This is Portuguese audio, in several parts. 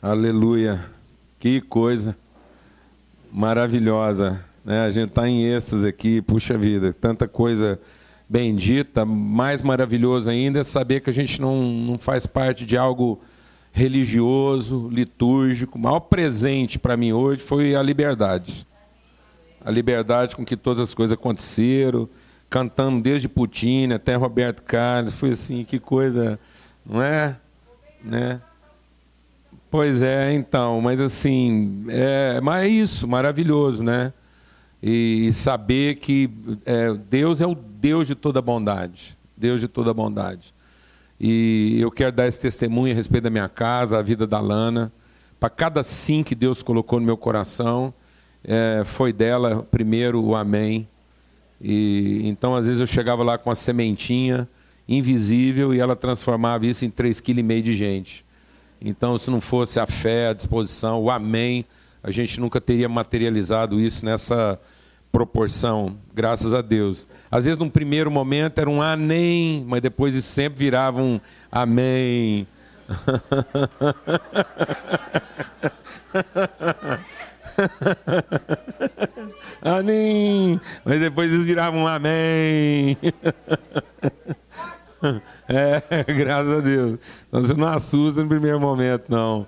Aleluia. Que coisa maravilhosa. Né? A gente está em êxtase aqui, puxa vida, tanta coisa bendita. Mais maravilhoso ainda é saber que a gente não, não faz parte de algo religioso, litúrgico. O maior presente para mim hoje foi a liberdade. A liberdade com que todas as coisas aconteceram, cantando desde Putin até Roberto Carlos. Foi assim, que coisa, não é? Né? Pois é, então, mas assim, é, mas é isso, maravilhoso, né? E, e saber que é, Deus é o Deus de toda bondade, Deus de toda bondade. E eu quero dar esse testemunho a respeito da minha casa, a vida da Lana. Para cada sim que Deus colocou no meu coração, é, foi dela primeiro o amém. E então às vezes eu chegava lá com uma sementinha invisível e ela transformava isso em 3,5 kg de gente. Então, se não fosse a fé, a disposição, o amém, a gente nunca teria materializado isso nessa proporção, graças a Deus. Às vezes, num primeiro momento, era um amém, mas depois isso sempre virava um amém. amém, mas depois isso virava um amém. É, graças a Deus. Então você não assusta no primeiro momento, não.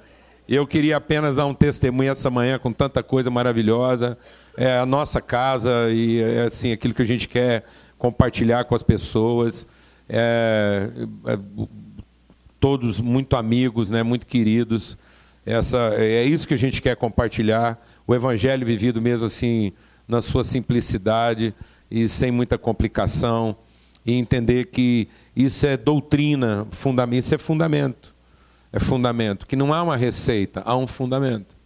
Eu queria apenas dar um testemunho essa manhã com tanta coisa maravilhosa. É a nossa casa e é assim aquilo que a gente quer compartilhar com as pessoas. É, é, todos muito amigos, né, muito queridos. Essa, é isso que a gente quer compartilhar. O evangelho vivido mesmo assim na sua simplicidade e sem muita complicação e entender que isso é doutrina, fundamento, isso é fundamento. É fundamento, que não há uma receita, há um fundamento.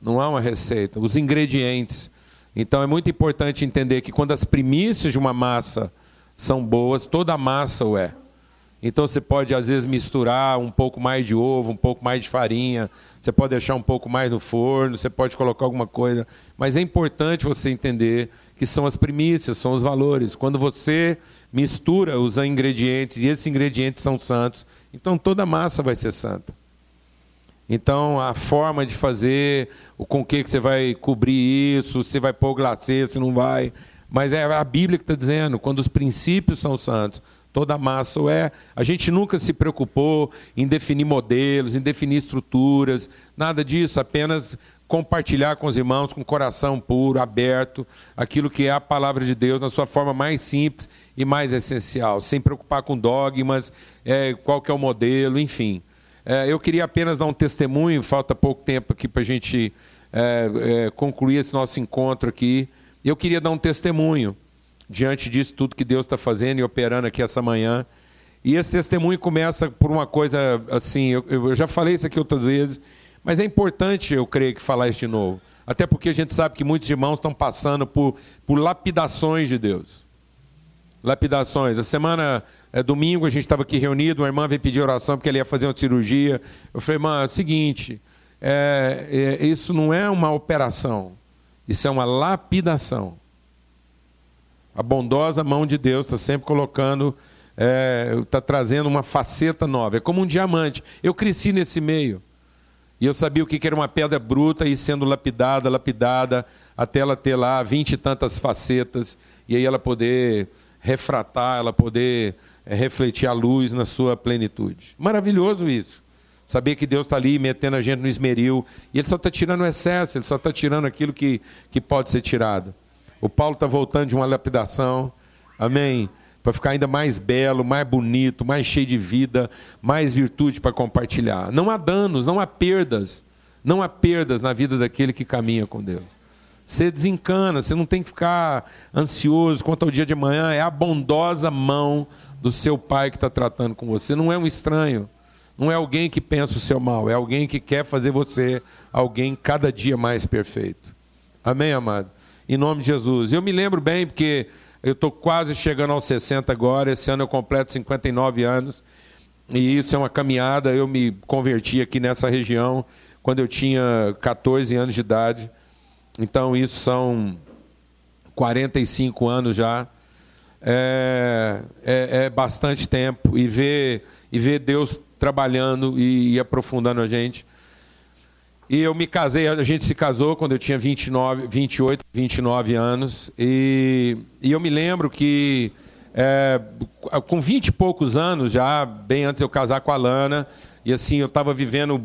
Não há uma receita, os ingredientes. Então é muito importante entender que quando as primícias de uma massa são boas, toda a massa o é. Então você pode às vezes misturar um pouco mais de ovo, um pouco mais de farinha, você pode deixar um pouco mais no forno, você pode colocar alguma coisa, mas é importante você entender que são as primícias, são os valores. Quando você mistura os ingredientes e esses ingredientes são santos, então toda a massa vai ser santa. Então a forma de fazer, o com que você vai cobrir isso, se vai pôr glacê, se não vai, mas é a Bíblia que está dizendo, quando os princípios são santos, toda a massa é. A gente nunca se preocupou em definir modelos, em definir estruturas, nada disso, apenas compartilhar com os irmãos com coração puro, aberto, aquilo que é a palavra de Deus na sua forma mais simples e mais essencial, sem preocupar com dogmas, é, qual que é o modelo, enfim. É, eu queria apenas dar um testemunho, falta pouco tempo aqui para a gente é, é, concluir esse nosso encontro aqui. Eu queria dar um testemunho diante disso tudo que Deus está fazendo e operando aqui essa manhã. E esse testemunho começa por uma coisa assim, eu, eu já falei isso aqui outras vezes, mas é importante, eu creio, que falar isso de novo. Até porque a gente sabe que muitos irmãos estão passando por, por lapidações de Deus. Lapidações. A semana, é, domingo, a gente estava aqui reunido, uma irmã veio pedir oração porque ela ia fazer uma cirurgia. Eu falei, irmã, é o seguinte, é, é, isso não é uma operação, isso é uma lapidação. A bondosa mão de Deus está sempre colocando, está é, trazendo uma faceta nova. É como um diamante. Eu cresci nesse meio. E eu sabia o que era uma pedra bruta e sendo lapidada, lapidada, até ela ter lá vinte e tantas facetas, e aí ela poder refratar, ela poder é, refletir a luz na sua plenitude. Maravilhoso isso. Saber que Deus está ali metendo a gente no esmeril, e Ele só está tirando o excesso, Ele só está tirando aquilo que, que pode ser tirado. O Paulo está voltando de uma lapidação, amém? para ficar ainda mais belo, mais bonito, mais cheio de vida, mais virtude para compartilhar. Não há danos, não há perdas, não há perdas na vida daquele que caminha com Deus. Você desencana, você não tem que ficar ansioso quanto ao dia de amanhã, é a bondosa mão do seu pai que está tratando com você. Não é um estranho, não é alguém que pensa o seu mal, é alguém que quer fazer você alguém cada dia mais perfeito. Amém, amado? Em nome de Jesus. Eu me lembro bem, porque eu estou quase chegando aos 60 agora. Esse ano eu completo 59 anos. E isso é uma caminhada. Eu me converti aqui nessa região quando eu tinha 14 anos de idade. Então, isso são 45 anos já. É, é, é bastante tempo. E ver, e ver Deus trabalhando e, e aprofundando a gente. E eu me casei, a gente se casou quando eu tinha 29, 28, 29 anos. E, e eu me lembro que é, com 20 e poucos anos, já bem antes de eu casar com a Lana, e assim eu estava vivendo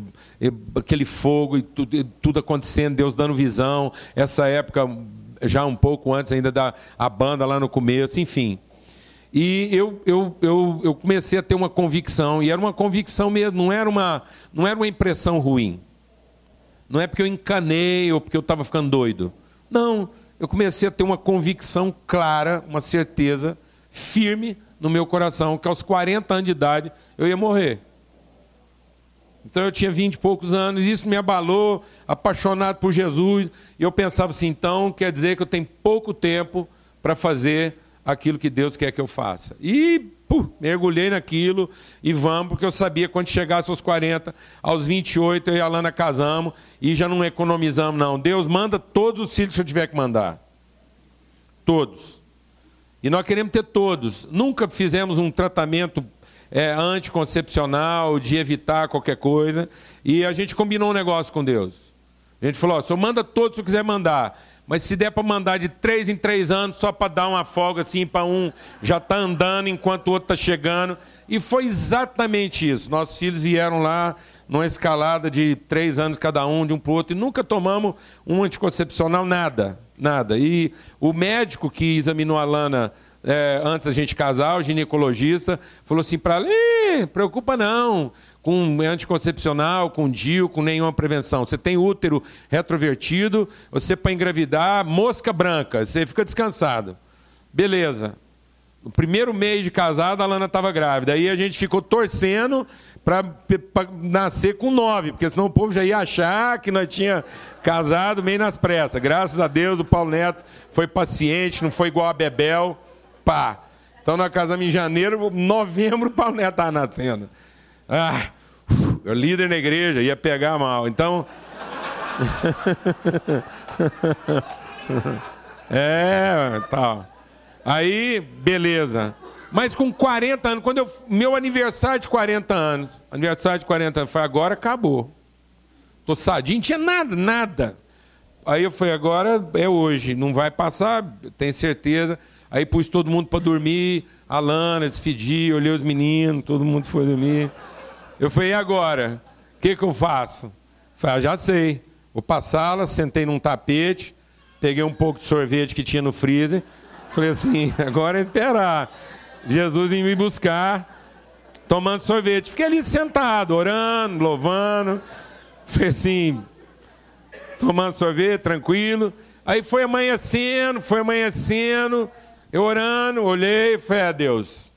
aquele fogo e tudo, e tudo, acontecendo, Deus dando visão. Essa época, já um pouco antes ainda da a banda lá no começo, enfim. E eu, eu, eu, eu comecei a ter uma convicção, e era uma convicção mesmo, não era uma, não era uma impressão ruim. Não é porque eu encanei ou porque eu estava ficando doido. Não, eu comecei a ter uma convicção clara, uma certeza firme no meu coração que aos 40 anos de idade eu ia morrer. Então eu tinha 20 e poucos anos, isso me abalou, apaixonado por Jesus, e eu pensava assim, então quer dizer que eu tenho pouco tempo para fazer aquilo que Deus quer que eu faça. E Puh, mergulhei naquilo e vamos, porque eu sabia que quando chegasse aos 40, aos 28, eu e a Lana casamos e já não economizamos, não. Deus manda todos os filhos que eu tiver que mandar. Todos. E nós queremos ter todos. Nunca fizemos um tratamento é, anticoncepcional, de evitar qualquer coisa. E a gente combinou um negócio com Deus. A gente falou: ó, só manda todos se quiser mandar. Mas se der para mandar de três em três anos, só para dar uma folga assim, para um já está andando enquanto o outro está chegando. E foi exatamente isso. Nossos filhos vieram lá numa escalada de três anos cada um, de um para outro, e nunca tomamos um anticoncepcional, nada. Nada. E o médico que examinou a Lana é, antes da gente casar, o ginecologista, falou assim para ela: preocupa não com anticoncepcional, com DIU, com nenhuma prevenção. Você tem útero retrovertido, você para engravidar, mosca branca, você fica descansado. Beleza. No primeiro mês de casado, a Lana estava grávida. Aí a gente ficou torcendo para nascer com nove, porque senão o povo já ia achar que nós tinha casado meio nas pressas. Graças a Deus, o Paulo Neto foi paciente, não foi igual a Bebel. Pá. Então nós casamos em janeiro, novembro, o Paulo Neto estava nascendo. Ah, líder na igreja, ia pegar mal. Então. é, tal. Aí, beleza. Mas com 40 anos, quando eu. Meu aniversário de 40 anos. Aniversário de 40 anos, foi agora, acabou. Tô sadinho, não tinha nada, nada. Aí eu falei, agora é hoje, não vai passar, tenho certeza. Aí pus todo mundo para dormir, a Lana, despedi, olhei os meninos, todo mundo foi dormir. Eu falei, e agora? O que, que eu faço? Falei, ah, já sei. Vou para a sala, sentei num tapete, peguei um pouco de sorvete que tinha no freezer. Falei assim, agora é esperar. Jesus em me buscar, tomando sorvete. Fiquei ali sentado, orando, louvando. Falei assim, tomando sorvete, tranquilo. Aí foi amanhecendo, foi amanhecendo. Eu orando, olhei, falei, ah, Deus.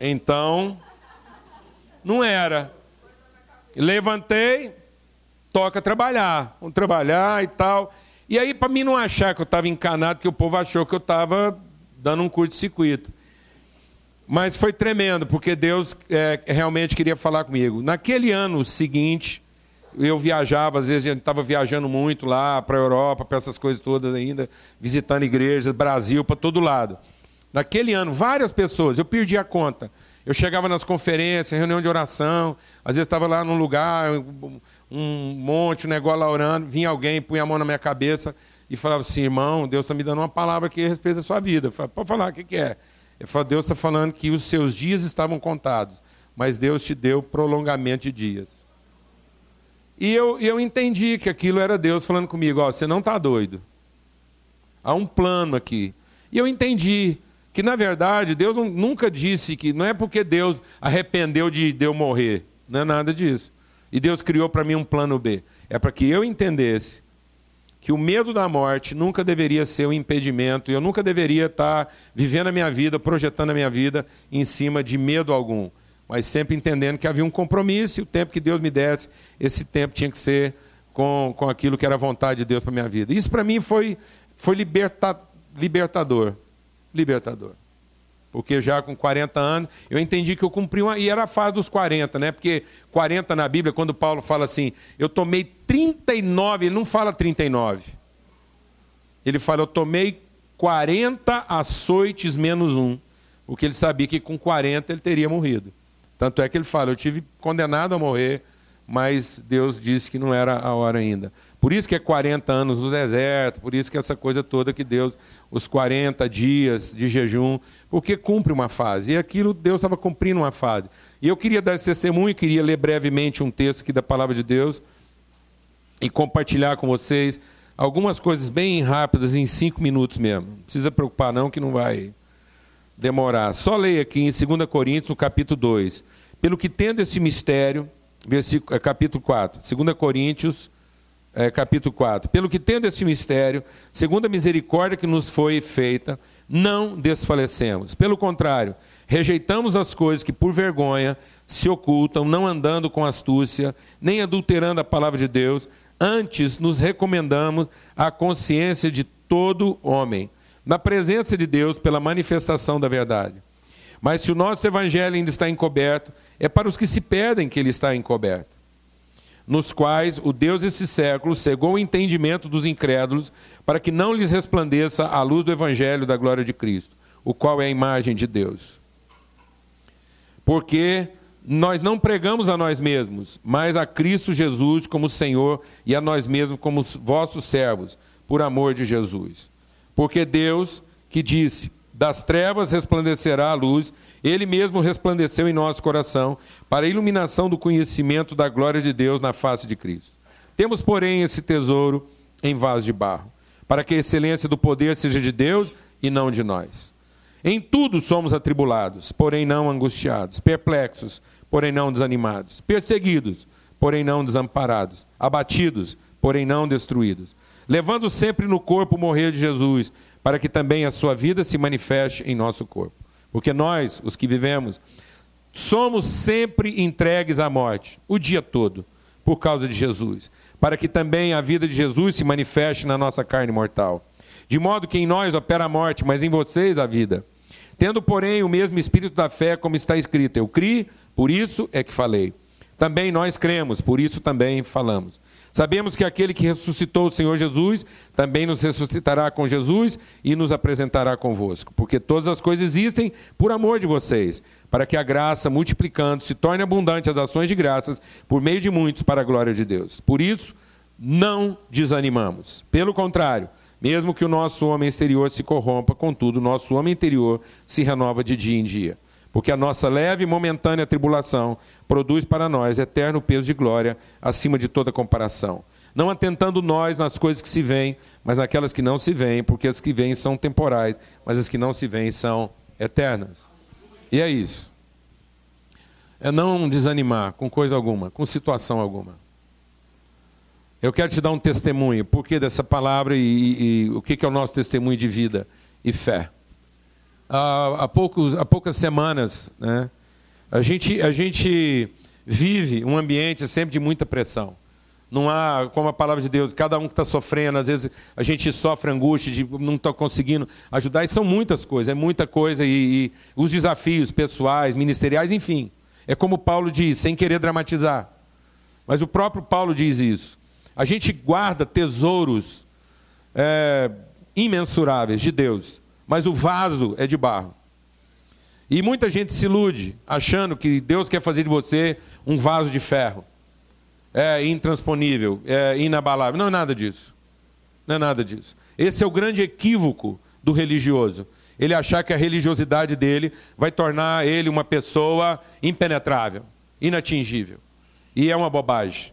Então, não era. Levantei, toca trabalhar. Vamos trabalhar e tal. E aí, para mim não achar que eu estava encanado, que o povo achou que eu estava dando um curto-circuito. Mas foi tremendo, porque Deus é, realmente queria falar comigo. Naquele ano seguinte, eu viajava, às vezes a gente estava viajando muito lá para a Europa, para essas coisas todas ainda, visitando igrejas, Brasil, para todo lado. Naquele ano, várias pessoas, eu perdi a conta. Eu chegava nas conferências, reunião de oração, às vezes estava lá num lugar, um monte, um negócio lá orando, vinha alguém, punha a mão na minha cabeça e falava assim, irmão, Deus está me dando uma palavra aqui a respeito da sua vida. Eu falava, pode falar, o que, que é? Eu falava, Deus está falando que os seus dias estavam contados, mas Deus te deu prolongamento de dias. E eu, eu entendi que aquilo era Deus falando comigo, ó, você não está doido. Há um plano aqui. E eu entendi que na verdade Deus nunca disse que não é porque Deus arrependeu de, de eu morrer, não é nada disso. E Deus criou para mim um plano B. É para que eu entendesse que o medo da morte nunca deveria ser um impedimento, e eu nunca deveria estar vivendo a minha vida, projetando a minha vida em cima de medo algum, mas sempre entendendo que havia um compromisso e o tempo que Deus me desse, esse tempo tinha que ser com, com aquilo que era a vontade de Deus para minha vida. Isso para mim foi, foi liberta, libertador libertador. Porque já com 40 anos, eu entendi que eu cumpri uma. E era a fase dos 40, né? Porque 40 na Bíblia, quando Paulo fala assim, eu tomei 39, ele não fala 39. Ele fala, eu tomei 40 açoites menos um. Porque ele sabia que com 40 ele teria morrido. Tanto é que ele fala, eu tive condenado a morrer, mas Deus disse que não era a hora ainda. Por isso que é 40 anos no deserto, por isso que essa coisa toda que Deus, os 40 dias de jejum, porque cumpre uma fase. E aquilo Deus estava cumprindo uma fase. E eu queria dar esse testemunho, queria ler brevemente um texto aqui da palavra de Deus e compartilhar com vocês algumas coisas bem rápidas, em cinco minutos mesmo. Não precisa preocupar não, que não vai demorar. Só leia aqui em 2 Coríntios, no capítulo 2. Pelo que tendo esse mistério, versículo, é, capítulo 4, 2 Coríntios, é, capítulo 4. Pelo que tendo este mistério, segundo a misericórdia que nos foi feita, não desfalecemos. Pelo contrário, rejeitamos as coisas que por vergonha se ocultam, não andando com astúcia, nem adulterando a palavra de Deus, antes nos recomendamos a consciência de todo homem, na presença de Deus pela manifestação da verdade. Mas se o nosso evangelho ainda está encoberto, é para os que se perdem que ele está encoberto nos quais o Deus desse século cegou o entendimento dos incrédulos, para que não lhes resplandeça a luz do Evangelho da glória de Cristo, o qual é a imagem de Deus. Porque nós não pregamos a nós mesmos, mas a Cristo Jesus como Senhor e a nós mesmos como vossos servos, por amor de Jesus. Porque Deus, que disse: das trevas resplandecerá a luz, ele mesmo resplandeceu em nosso coração, para a iluminação do conhecimento da glória de Deus na face de Cristo. Temos, porém, esse tesouro em vaso de barro, para que a excelência do poder seja de Deus e não de nós. Em tudo somos atribulados, porém não angustiados, perplexos, porém não desanimados, perseguidos, porém não desamparados, abatidos, porém não destruídos, levando sempre no corpo o morrer de Jesus, para que também a sua vida se manifeste em nosso corpo. Porque nós, os que vivemos, somos sempre entregues à morte, o dia todo, por causa de Jesus, para que também a vida de Jesus se manifeste na nossa carne mortal. De modo que em nós opera a morte, mas em vocês a vida. Tendo, porém, o mesmo espírito da fé, como está escrito: Eu criei, por isso é que falei. Também nós cremos, por isso também falamos. Sabemos que aquele que ressuscitou o Senhor Jesus também nos ressuscitará com Jesus e nos apresentará convosco, porque todas as coisas existem por amor de vocês, para que a graça, multiplicando, se torne abundante as ações de graças por meio de muitos para a glória de Deus. Por isso, não desanimamos. Pelo contrário, mesmo que o nosso homem exterior se corrompa, contudo, o nosso homem interior se renova de dia em dia porque a nossa leve e momentânea tribulação produz para nós eterno peso de glória acima de toda comparação. Não atentando nós nas coisas que se veem, mas naquelas que não se veem, porque as que vêm são temporais, mas as que não se veem são eternas. E é isso. É não desanimar com coisa alguma, com situação alguma. Eu quero te dar um testemunho, por que dessa palavra e, e, e o que é o nosso testemunho de vida e fé há, poucos, há poucas semanas, né? a, gente, a gente vive um ambiente sempre de muita pressão. Não há, como a palavra de Deus, cada um que está sofrendo, às vezes a gente sofre angústia de não estar tá conseguindo ajudar, e são muitas coisas, é muita coisa, e, e os desafios pessoais, ministeriais, enfim. É como Paulo diz, sem querer dramatizar. Mas o próprio Paulo diz isso. A gente guarda tesouros é, imensuráveis de Deus mas o vaso é de barro. E muita gente se ilude, achando que Deus quer fazer de você um vaso de ferro. É intransponível, é inabalável. Não é nada disso. Não é nada disso. Esse é o grande equívoco do religioso. Ele achar que a religiosidade dele vai tornar ele uma pessoa impenetrável, inatingível. E é uma bobagem.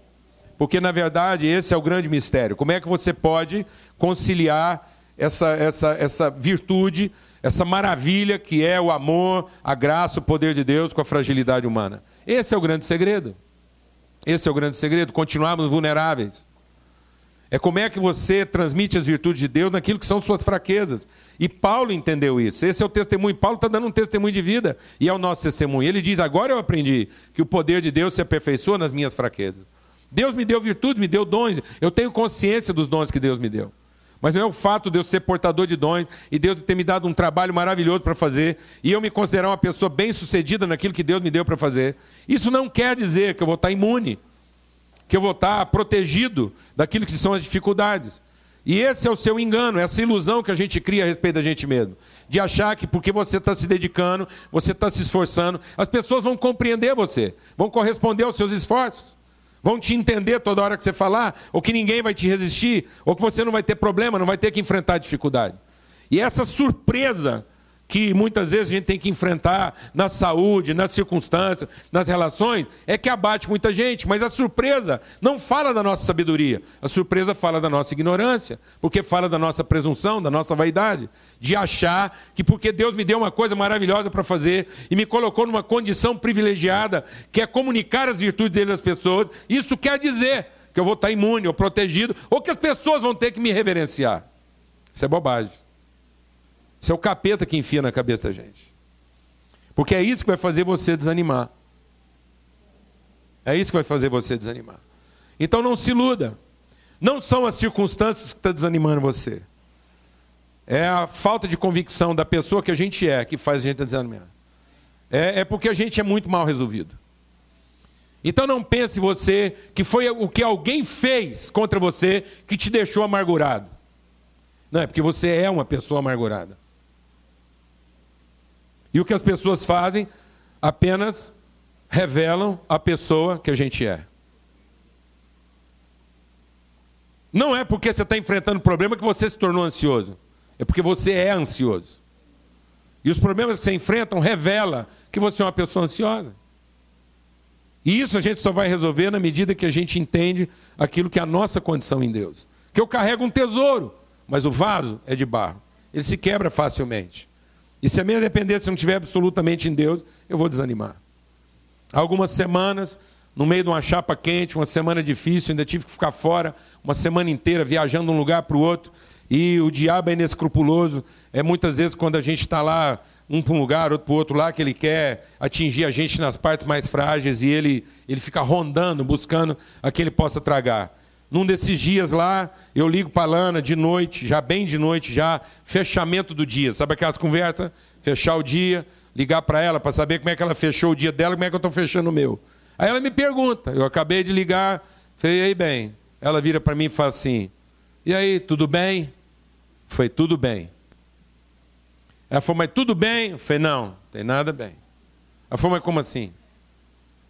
Porque, na verdade, esse é o grande mistério. Como é que você pode conciliar essa, essa, essa virtude, essa maravilha que é o amor, a graça, o poder de Deus com a fragilidade humana. Esse é o grande segredo. Esse é o grande segredo, continuarmos vulneráveis. É como é que você transmite as virtudes de Deus naquilo que são suas fraquezas. E Paulo entendeu isso. Esse é o testemunho. Paulo está dando um testemunho de vida e é o nosso testemunho. Ele diz: Agora eu aprendi que o poder de Deus se aperfeiçoa nas minhas fraquezas. Deus me deu virtudes, me deu dons. Eu tenho consciência dos dons que Deus me deu. Mas não é o fato de eu ser portador de dons e Deus ter me dado um trabalho maravilhoso para fazer e eu me considerar uma pessoa bem-sucedida naquilo que Deus me deu para fazer. Isso não quer dizer que eu vou estar imune, que eu vou estar protegido daquilo que são as dificuldades. E esse é o seu engano, essa ilusão que a gente cria a respeito da gente mesmo. De achar que porque você está se dedicando, você está se esforçando, as pessoas vão compreender você, vão corresponder aos seus esforços. Vão te entender toda hora que você falar, ou que ninguém vai te resistir, ou que você não vai ter problema, não vai ter que enfrentar dificuldade. E essa surpresa que muitas vezes a gente tem que enfrentar na saúde, nas circunstâncias, nas relações, é que abate muita gente. Mas a surpresa não fala da nossa sabedoria, a surpresa fala da nossa ignorância, porque fala da nossa presunção, da nossa vaidade, de achar que porque Deus me deu uma coisa maravilhosa para fazer e me colocou numa condição privilegiada, que é comunicar as virtudes dele às pessoas, isso quer dizer que eu vou estar imune ou protegido, ou que as pessoas vão ter que me reverenciar. Isso é bobagem. Isso é o capeta que enfia na cabeça da gente. Porque é isso que vai fazer você desanimar. É isso que vai fazer você desanimar. Então não se iluda. Não são as circunstâncias que estão tá desanimando você. É a falta de convicção da pessoa que a gente é que faz a gente desanimar. É, é porque a gente é muito mal resolvido. Então não pense você que foi o que alguém fez contra você que te deixou amargurado. Não, é porque você é uma pessoa amargurada. E o que as pessoas fazem apenas revelam a pessoa que a gente é. Não é porque você está enfrentando problema que você se tornou ansioso. É porque você é ansioso. E os problemas que você enfrenta revelam que você é uma pessoa ansiosa. E isso a gente só vai resolver na medida que a gente entende aquilo que é a nossa condição em Deus. Que eu carrego um tesouro, mas o vaso é de barro. Ele se quebra facilmente. E se a minha dependência não estiver absolutamente em Deus, eu vou desanimar. algumas semanas, no meio de uma chapa quente, uma semana difícil, ainda tive que ficar fora uma semana inteira, viajando de um lugar para o outro. E o diabo é inescrupuloso. É muitas vezes quando a gente está lá, um para um lugar, outro para o outro lá, que ele quer atingir a gente nas partes mais frágeis e ele, ele fica rondando, buscando a que ele possa tragar. Num desses dias lá, eu ligo para a Lana de noite, já bem de noite, já, fechamento do dia. Sabe aquelas conversas? Fechar o dia, ligar para ela para saber como é que ela fechou o dia dela, como é que eu estou fechando o meu. Aí ela me pergunta, eu acabei de ligar, falei, aí bem. Ela vira para mim e fala assim, e aí, tudo bem? Foi tudo bem. Ela falou, mas tudo bem? Eu falei, não, tem nada bem. Ela falou, mas como assim?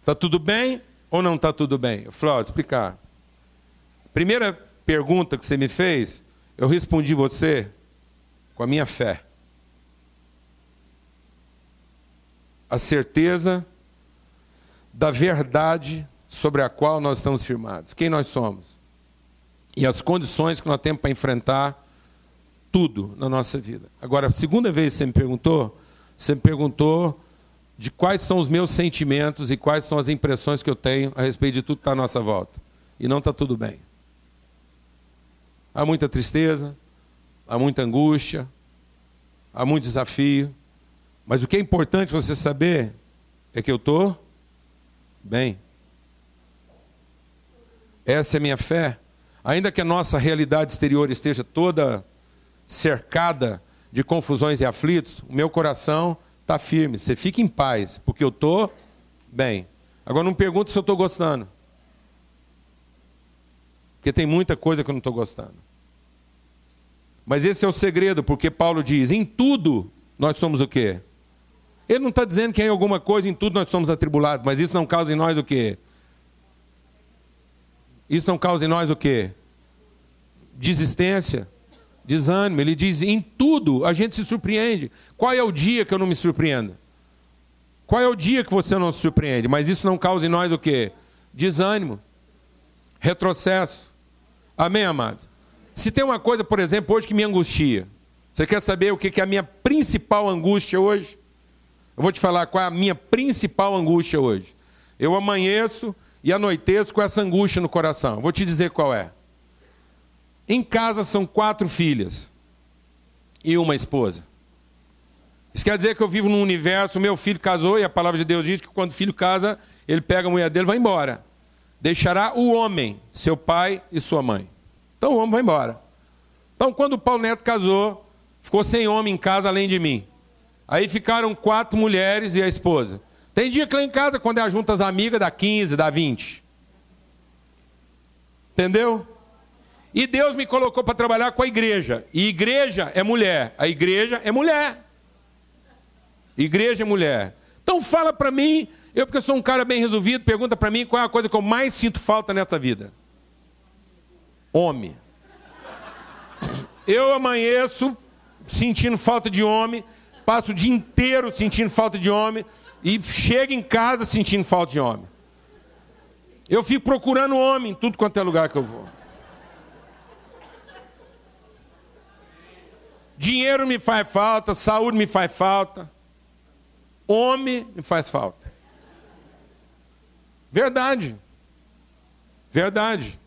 Está tudo bem ou não está tudo bem? Eu falei, ó, explicar. Primeira pergunta que você me fez, eu respondi você com a minha fé. A certeza da verdade sobre a qual nós estamos firmados. Quem nós somos. E as condições que nós temos para enfrentar tudo na nossa vida. Agora, a segunda vez que você me perguntou, você me perguntou de quais são os meus sentimentos e quais são as impressões que eu tenho a respeito de tudo que está à nossa volta. E não está tudo bem. Há muita tristeza, há muita angústia, há muito desafio. Mas o que é importante você saber é que eu estou bem. Essa é a minha fé. Ainda que a nossa realidade exterior esteja toda cercada de confusões e aflitos, o meu coração está firme. Você fica em paz, porque eu estou bem. Agora não pergunta se eu estou gostando. Porque tem muita coisa que eu não estou gostando. Mas esse é o segredo, porque Paulo diz: em tudo nós somos o quê? Ele não está dizendo que em alguma coisa, em tudo nós somos atribulados, mas isso não causa em nós o quê? Isso não causa em nós o quê? Desistência, desânimo. Ele diz: em tudo a gente se surpreende. Qual é o dia que eu não me surpreendo? Qual é o dia que você não se surpreende? Mas isso não causa em nós o quê? Desânimo, retrocesso. Amém, amado? Se tem uma coisa, por exemplo, hoje que me angustia, você quer saber o que é a minha principal angústia hoje? Eu vou te falar qual é a minha principal angústia hoje. Eu amanheço e anoiteço com essa angústia no coração. Vou te dizer qual é. Em casa são quatro filhas e uma esposa. Isso quer dizer que eu vivo num universo, meu filho casou e a palavra de Deus diz que quando o filho casa, ele pega a mulher dele e vai embora deixará o homem, seu pai e sua mãe. Então o homem vai embora. Então, quando o Paulo Neto casou, ficou sem homem em casa além de mim. Aí ficaram quatro mulheres e a esposa. Tem dia que lá em casa, quando é junto as amigas, dá 15, dá 20. Entendeu? E Deus me colocou para trabalhar com a igreja. E igreja é mulher. A igreja é mulher. Igreja é mulher. Então fala para mim Eu, porque sou um cara bem resolvido, pergunta para mim qual é a coisa que eu mais sinto falta nessa vida. Homem. Eu amanheço sentindo falta de homem, passo o dia inteiro sentindo falta de homem e chego em casa sentindo falta de homem. Eu fico procurando homem em tudo quanto é lugar que eu vou. Dinheiro me faz falta, saúde me faz falta, homem me faz falta. Verdade. Verdade.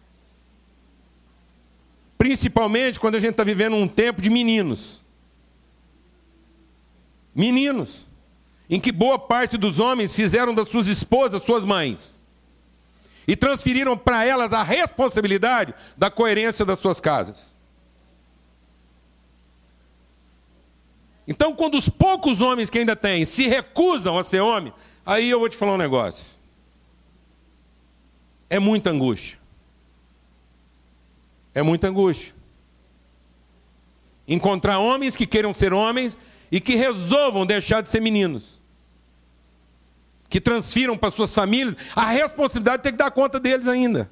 Principalmente quando a gente está vivendo um tempo de meninos. Meninos. Em que boa parte dos homens fizeram das suas esposas suas mães. E transferiram para elas a responsabilidade da coerência das suas casas. Então, quando os poucos homens que ainda têm se recusam a ser homem, aí eu vou te falar um negócio é muita angústia. É muita angústia. Encontrar homens que queiram ser homens e que resolvam deixar de ser meninos. Que transfiram para suas famílias a responsabilidade de ter que dar conta deles ainda.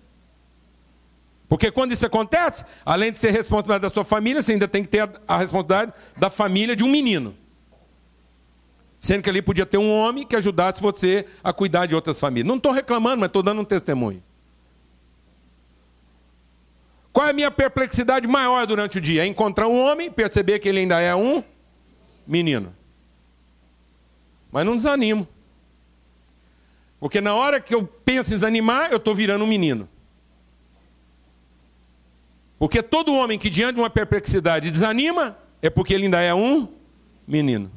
Porque quando isso acontece, além de ser responsabilidade da sua família, você ainda tem que ter a responsabilidade da família de um menino. Sendo que ali podia ter um homem que ajudasse você a cuidar de outras famílias. Não estou reclamando, mas estou dando um testemunho. Qual é a minha perplexidade maior durante o dia? É encontrar um homem, perceber que ele ainda é um menino. Mas não desanimo. Porque na hora que eu penso em desanimar, eu estou virando um menino. Porque todo homem que diante de uma perplexidade desanima, é porque ele ainda é um menino.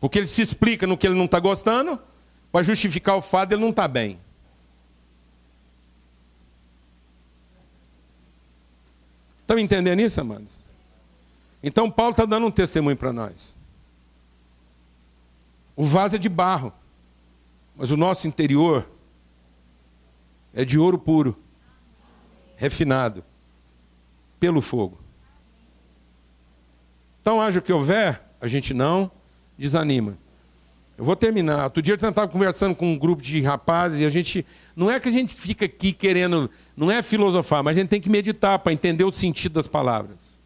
Porque ele se explica no que ele não está gostando, para justificar o fato de ele não estar tá bem. Estão entendendo isso, amados? Então Paulo está dando um testemunho para nós. O vaso é de barro, mas o nosso interior é de ouro puro, refinado pelo fogo. Então, haja o que houver, a gente não desanima. Eu vou terminar. Outro dia eu estava conversando com um grupo de rapazes e a gente. Não é que a gente fica aqui querendo não é filosofar, mas a gente tem que meditar para entender o sentido das palavras.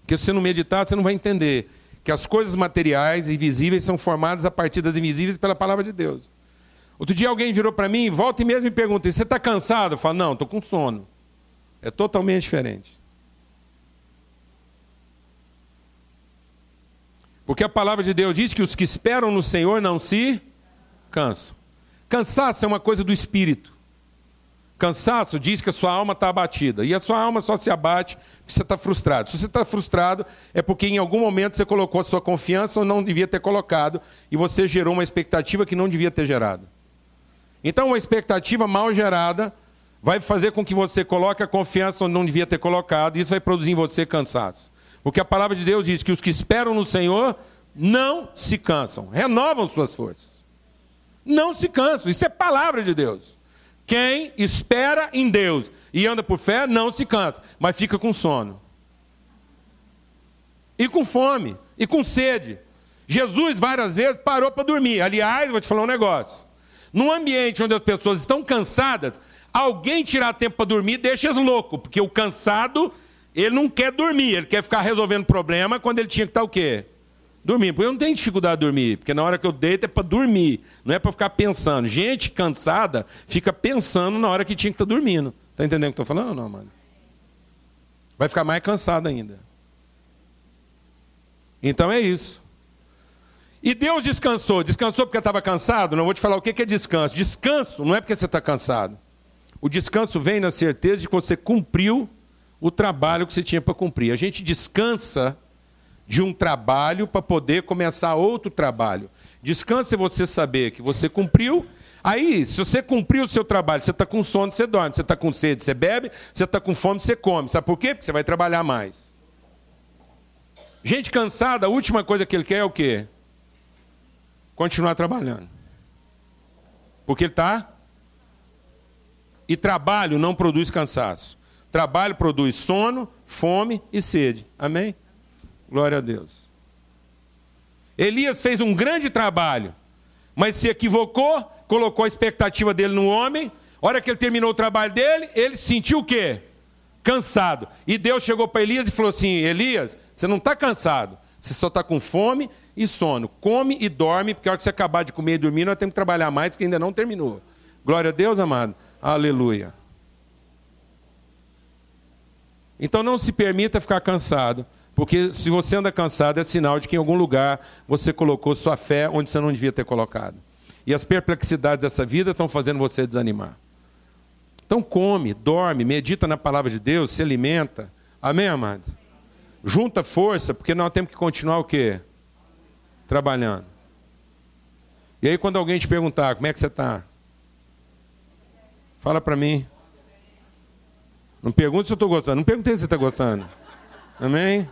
Porque se você não meditar, você não vai entender que as coisas materiais e visíveis são formadas a partir das invisíveis pela palavra de Deus. Outro dia alguém virou para mim, volta e mesmo me pergunta: você está cansado? Eu falo: não, estou com sono. É totalmente diferente. Porque a palavra de Deus diz que os que esperam no Senhor não se cansam. Cansaço é uma coisa do espírito. Cansaço diz que a sua alma está abatida. E a sua alma só se abate porque você está frustrado. Se você está frustrado, é porque em algum momento você colocou a sua confiança ou não devia ter colocado, e você gerou uma expectativa que não devia ter gerado. Então, uma expectativa mal gerada vai fazer com que você coloque a confiança onde não devia ter colocado, e isso vai produzir em você cansaço. Porque a palavra de Deus diz que os que esperam no Senhor não se cansam, renovam suas forças. Não se cansam. Isso é palavra de Deus. Quem espera em Deus e anda por fé não se cansa, mas fica com sono. E com fome, e com sede. Jesus várias vezes parou para dormir. Aliás, vou te falar um negócio. Num ambiente onde as pessoas estão cansadas, alguém tirar tempo para dormir deixa eles loucos, porque o cansado, ele não quer dormir, ele quer ficar resolvendo problema quando ele tinha que estar o quê? Dormir. Porque eu não tenho dificuldade de dormir, porque na hora que eu deito é para dormir, não é para ficar pensando. Gente cansada fica pensando na hora que tinha que estar dormindo. Está entendendo o que eu estou falando ou não, mano? Vai ficar mais cansado ainda. Então é isso. E Deus descansou. Descansou porque estava cansado? Não vou te falar o que é descanso. Descanso não é porque você está cansado. O descanso vem na certeza de que você cumpriu o trabalho que você tinha para cumprir. A gente descansa de um trabalho para poder começar outro trabalho. Descanse você saber que você cumpriu. Aí, se você cumpriu o seu trabalho, você está com sono, você dorme. Você está com sede, você bebe. Você está com fome, você come. Sabe por quê? Porque você vai trabalhar mais. Gente cansada, a última coisa que ele quer é o quê? Continuar trabalhando. Porque ele está. E trabalho não produz cansaço. Trabalho produz sono, fome e sede. Amém? Glória a Deus. Elias fez um grande trabalho, mas se equivocou, colocou a expectativa dele no homem. A hora que ele terminou o trabalho dele, ele sentiu o quê? Cansado. E Deus chegou para Elias e falou assim: Elias, você não está cansado, você só está com fome e sono. Come e dorme, porque a hora que você acabar de comer e dormir, nós temos que trabalhar mais, porque ainda não terminou. Glória a Deus, amado. Aleluia. Então não se permita ficar cansado, porque se você anda cansado é sinal de que em algum lugar você colocou sua fé onde você não devia ter colocado. E as perplexidades dessa vida estão fazendo você desanimar. Então come, dorme, medita na palavra de Deus, se alimenta. Amém, amados? Junta força, porque nós temos que continuar o quê? Trabalhando. E aí quando alguém te perguntar, como é que você está? Fala para mim. Não pergunte se eu estou gostando. Não perguntei se você está gostando. Amém?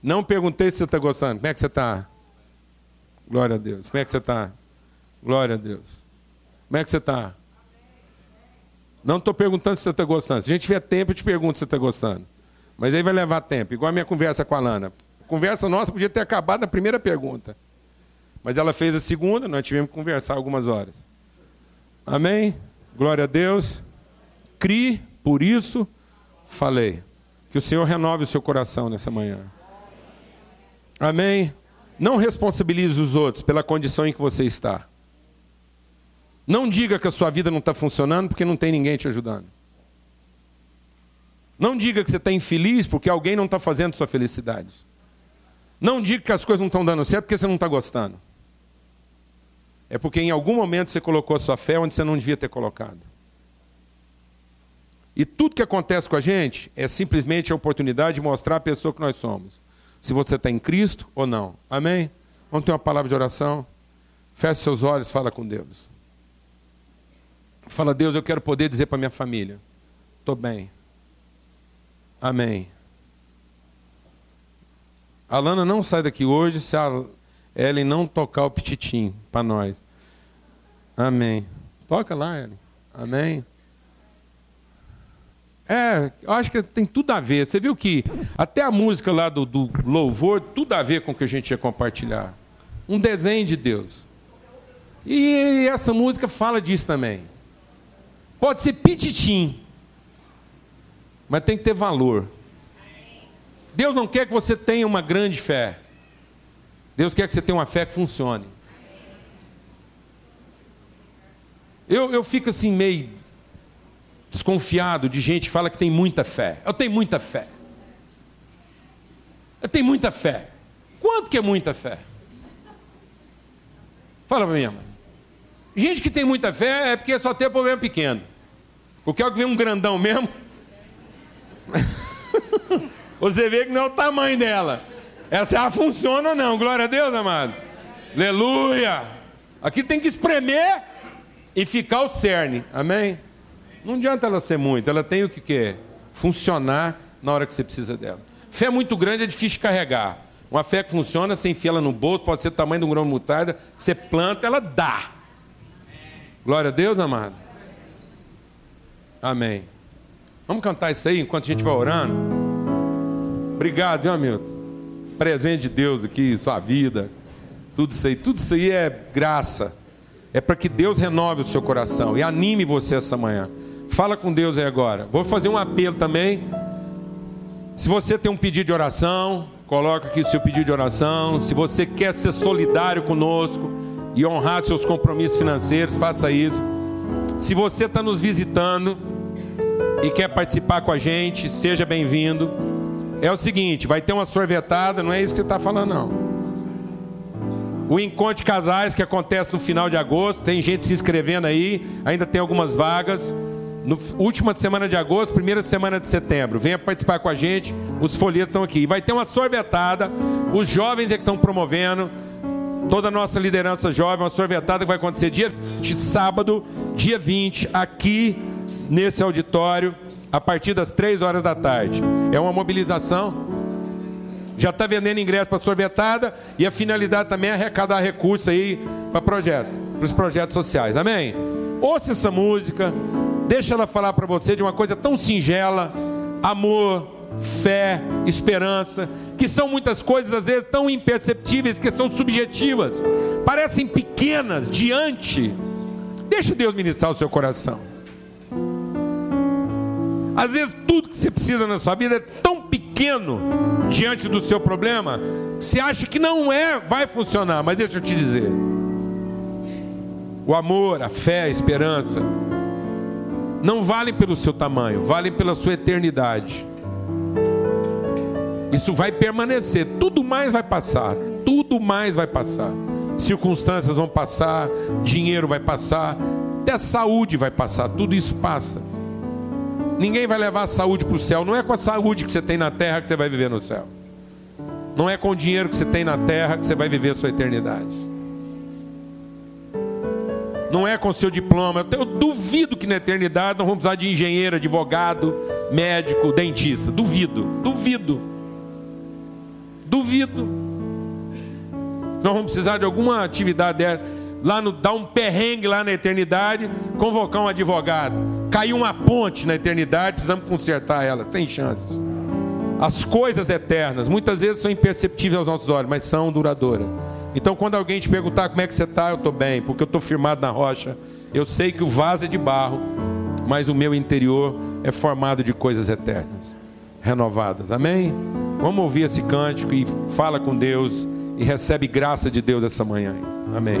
Não perguntei se você está gostando. Como é que você está? Glória a Deus. Como é que você está? Glória a Deus. Como é que você está? Não estou perguntando se você está gostando. Se a gente tiver tempo, eu te pergunto se você está gostando. Mas aí vai levar tempo, igual a minha conversa com a Lana. A conversa nossa podia ter acabado na primeira pergunta. Mas ela fez a segunda, nós tivemos que conversar algumas horas. Amém? Glória a Deus. Crie por isso falei. Que o Senhor renove o seu coração nessa manhã. Amém? Não responsabilize os outros pela condição em que você está. Não diga que a sua vida não está funcionando porque não tem ninguém te ajudando. Não diga que você está infeliz porque alguém não está fazendo sua felicidade. Não diga que as coisas não estão dando certo porque você não está gostando. É porque em algum momento você colocou a sua fé onde você não devia ter colocado. E tudo que acontece com a gente é simplesmente a oportunidade de mostrar a pessoa que nós somos. Se você está em Cristo ou não. Amém? Vamos ter uma palavra de oração? Feche seus olhos, fala com Deus. Fala, Deus, eu quero poder dizer para minha família: estou bem. Amém. A Lana não sai daqui hoje se a Ellen não tocar o pititim para nós. Amém. Toca lá, Ellen. Amém. É, eu acho que tem tudo a ver. Você viu que até a música lá do, do louvor, tudo a ver com o que a gente ia compartilhar. Um desenho de Deus. E essa música fala disso também. Pode ser pititim, mas tem que ter valor. Deus não quer que você tenha uma grande fé. Deus quer que você tenha uma fé que funcione. Eu, eu fico assim meio desconfiado de gente que fala que tem muita fé. Eu tenho muita fé. Eu tenho muita fé. Quanto que é muita fé? Fala para mim, mãe. Gente que tem muita fé é porque só tem problema pequeno. Porque é o que vem um grandão mesmo. Você vê que não é o tamanho dela. Essa ela funciona ou não? Glória a Deus, amado. Aleluia. Aqui tem que espremer e ficar o cerne. Amém? Não adianta ela ser muito, ela tem o que quer? Funcionar na hora que você precisa dela. Fé muito grande é difícil de carregar. Uma fé que funciona, você enfia ela no bolso, pode ser o tamanho de um grão de mutarda, você planta, ela dá. Glória a Deus, amado. Amém. Vamos cantar isso aí enquanto a gente vai orando? Obrigado, viu, Hamilton? Presente de Deus aqui, sua vida. Tudo isso aí, tudo isso aí é graça. É para que Deus renove o seu coração e anime você essa manhã. Fala com Deus aí agora. Vou fazer um apelo também. Se você tem um pedido de oração, coloca aqui o seu pedido de oração. Se você quer ser solidário conosco e honrar seus compromissos financeiros, faça isso. Se você está nos visitando e quer participar com a gente, seja bem-vindo. É o seguinte, vai ter uma sorvetada, não é isso que você está falando, não. O encontro de casais que acontece no final de agosto, tem gente se inscrevendo aí, ainda tem algumas vagas no, última semana de agosto, primeira semana de setembro. Venha participar com a gente, os folhetos estão aqui. E vai ter uma sorvetada, os jovens é que estão promovendo, toda a nossa liderança jovem, uma sorvetada que vai acontecer dia 20, sábado, dia 20, aqui nesse auditório, a partir das 3 horas da tarde. É uma mobilização. Já está vendendo ingresso para sorvetada e a finalidade também é arrecadar recursos aí para projeto, para os projetos sociais. Amém? Ouça essa música, Deixa ela falar para você de uma coisa tão singela: amor, fé, esperança, que são muitas coisas às vezes tão imperceptíveis, porque são subjetivas, parecem pequenas diante. Deixa Deus ministrar o seu coração. Às vezes tudo que você precisa na sua vida é tão pequeno diante do seu problema, você acha que não é, vai funcionar, mas deixa eu te dizer. O amor, a fé, a esperança não valem pelo seu tamanho, valem pela sua eternidade. Isso vai permanecer, tudo mais vai passar, tudo mais vai passar. Circunstâncias vão passar, dinheiro vai passar, até saúde vai passar, tudo isso passa. Ninguém vai levar a saúde para o céu, não é com a saúde que você tem na terra que você vai viver no céu. Não é com o dinheiro que você tem na terra que você vai viver a sua eternidade. Não é com seu diploma. Eu duvido que na eternidade nós vamos precisar de engenheiro, advogado, médico, dentista. Duvido, duvido. Duvido. Nós vamos precisar de alguma atividade lá no dar um perrengue lá na eternidade, convocar um advogado. Caiu uma ponte na eternidade, precisamos consertar ela, sem chances. As coisas eternas, muitas vezes são imperceptíveis aos nossos olhos, mas são duradouras. Então, quando alguém te perguntar como é que você está, eu estou bem, porque eu estou firmado na rocha. Eu sei que o vaso é de barro, mas o meu interior é formado de coisas eternas, renovadas. Amém? Vamos ouvir esse cântico e fala com Deus e recebe graça de Deus essa manhã. Amém.